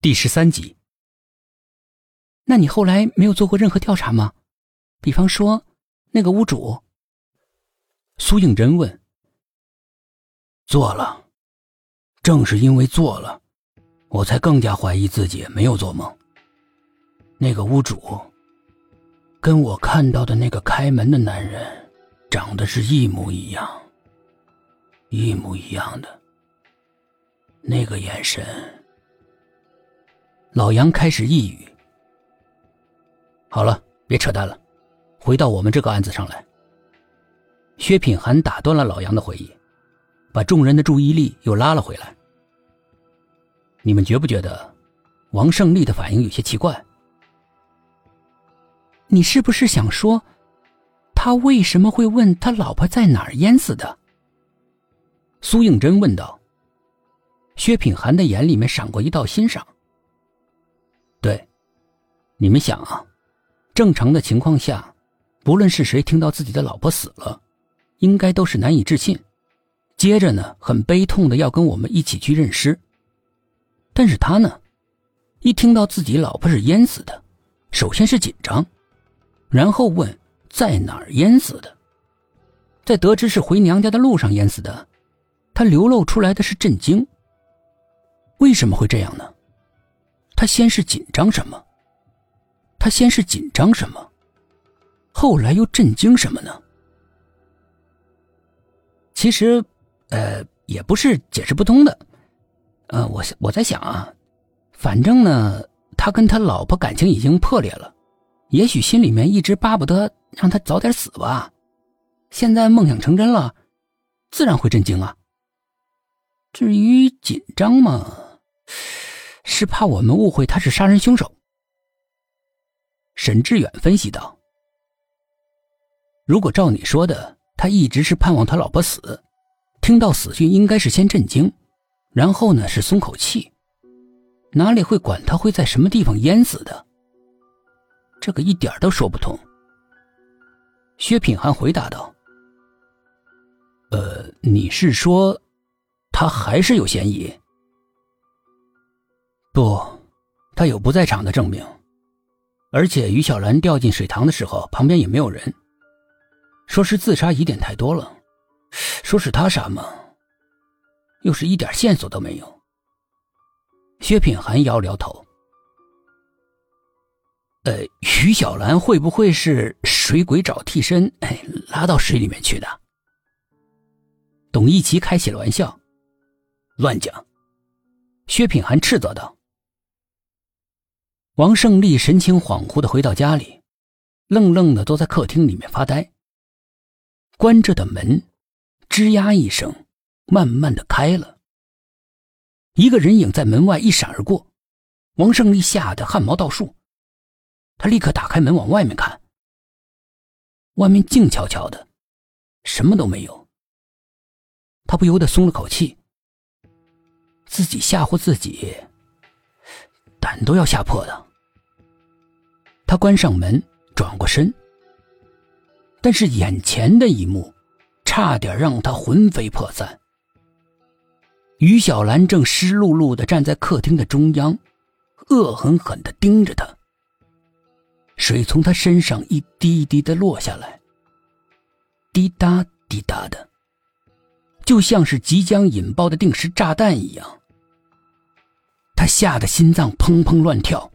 第十三集。那你后来没有做过任何调查吗？比方说，那个屋主。苏应真问。做了，正是因为做了，我才更加怀疑自己没有做梦。那个屋主，跟我看到的那个开门的男人，长得是一模一样，一模一样的。那个眼神。老杨开始抑郁。好了，别扯淡了，回到我们这个案子上来。薛品涵打断了老杨的回忆，把众人的注意力又拉了回来。你们觉不觉得王胜利的反应有些奇怪？你是不是想说，他为什么会问他老婆在哪儿淹死的？苏应真问道。薛品涵的眼里面闪过一道欣赏。对，你们想啊，正常的情况下，不论是谁听到自己的老婆死了，应该都是难以置信，接着呢，很悲痛的要跟我们一起去认尸。但是他呢，一听到自己老婆是淹死的，首先是紧张，然后问在哪儿淹死的，在得知是回娘家的路上淹死的，他流露出来的是震惊。为什么会这样呢？他先是紧张什么？他先是紧张什么？后来又震惊什么呢？其实，呃，也不是解释不通的。呃，我我在想啊，反正呢，他跟他老婆感情已经破裂了，也许心里面一直巴不得让他早点死吧。现在梦想成真了，自然会震惊啊。至于紧张嘛。是怕我们误会他是杀人凶手。沈志远分析道：“如果照你说的，他一直是盼望他老婆死，听到死讯应该是先震惊，然后呢是松口气，哪里会管他会在什么地方淹死的？这个一点都说不通。”薛品涵回答道：“呃，你是说，他还是有嫌疑？”不，他有不在场的证明，而且于小兰掉进水塘的时候，旁边也没有人。说是自杀疑点太多了，说是他杀吗？又是一点线索都没有。薛品涵摇了摇头。呃，于小兰会不会是水鬼找替身，哎，拉到水里面去的？董一奇开起了玩笑，乱讲。薛品涵斥责道。王胜利神情恍惚的回到家里，愣愣的坐在客厅里面发呆。关着的门，吱呀一声，慢慢的开了。一个人影在门外一闪而过，王胜利吓得汗毛倒竖，他立刻打开门往外面看。外面静悄悄的，什么都没有。他不由得松了口气，自己吓唬自己，胆都要吓破的。他关上门，转过身，但是眼前的一幕，差点让他魂飞魄散。于小兰正湿漉漉的站在客厅的中央，恶狠狠的盯着他。水从他身上一滴一滴的落下来，滴答滴答的，就像是即将引爆的定时炸弹一样。他吓得心脏砰砰乱跳。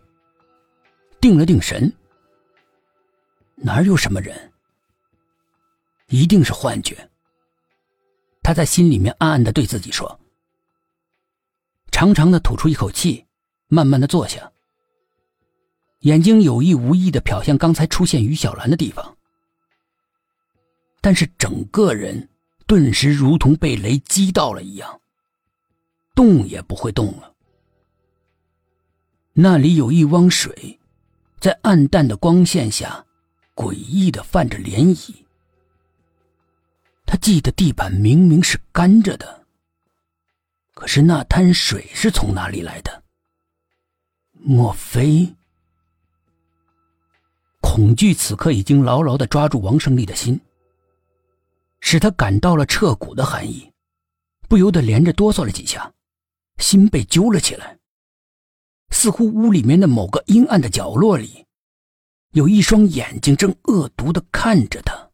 定了定神，哪有什么人？一定是幻觉。他在心里面暗暗的对自己说，长长的吐出一口气，慢慢的坐下，眼睛有意无意的瞟向刚才出现于小兰的地方，但是整个人顿时如同被雷击到了一样，动也不会动了。那里有一汪水。在暗淡的光线下，诡异的泛着涟漪。他记得地板明明是干着的，可是那滩水是从哪里来的？莫非……恐惧此刻已经牢牢的抓住王胜利的心，使他感到了彻骨的寒意，不由得连着哆嗦了几下，心被揪了起来。似乎屋里面的某个阴暗的角落里，有一双眼睛正恶毒的看着他。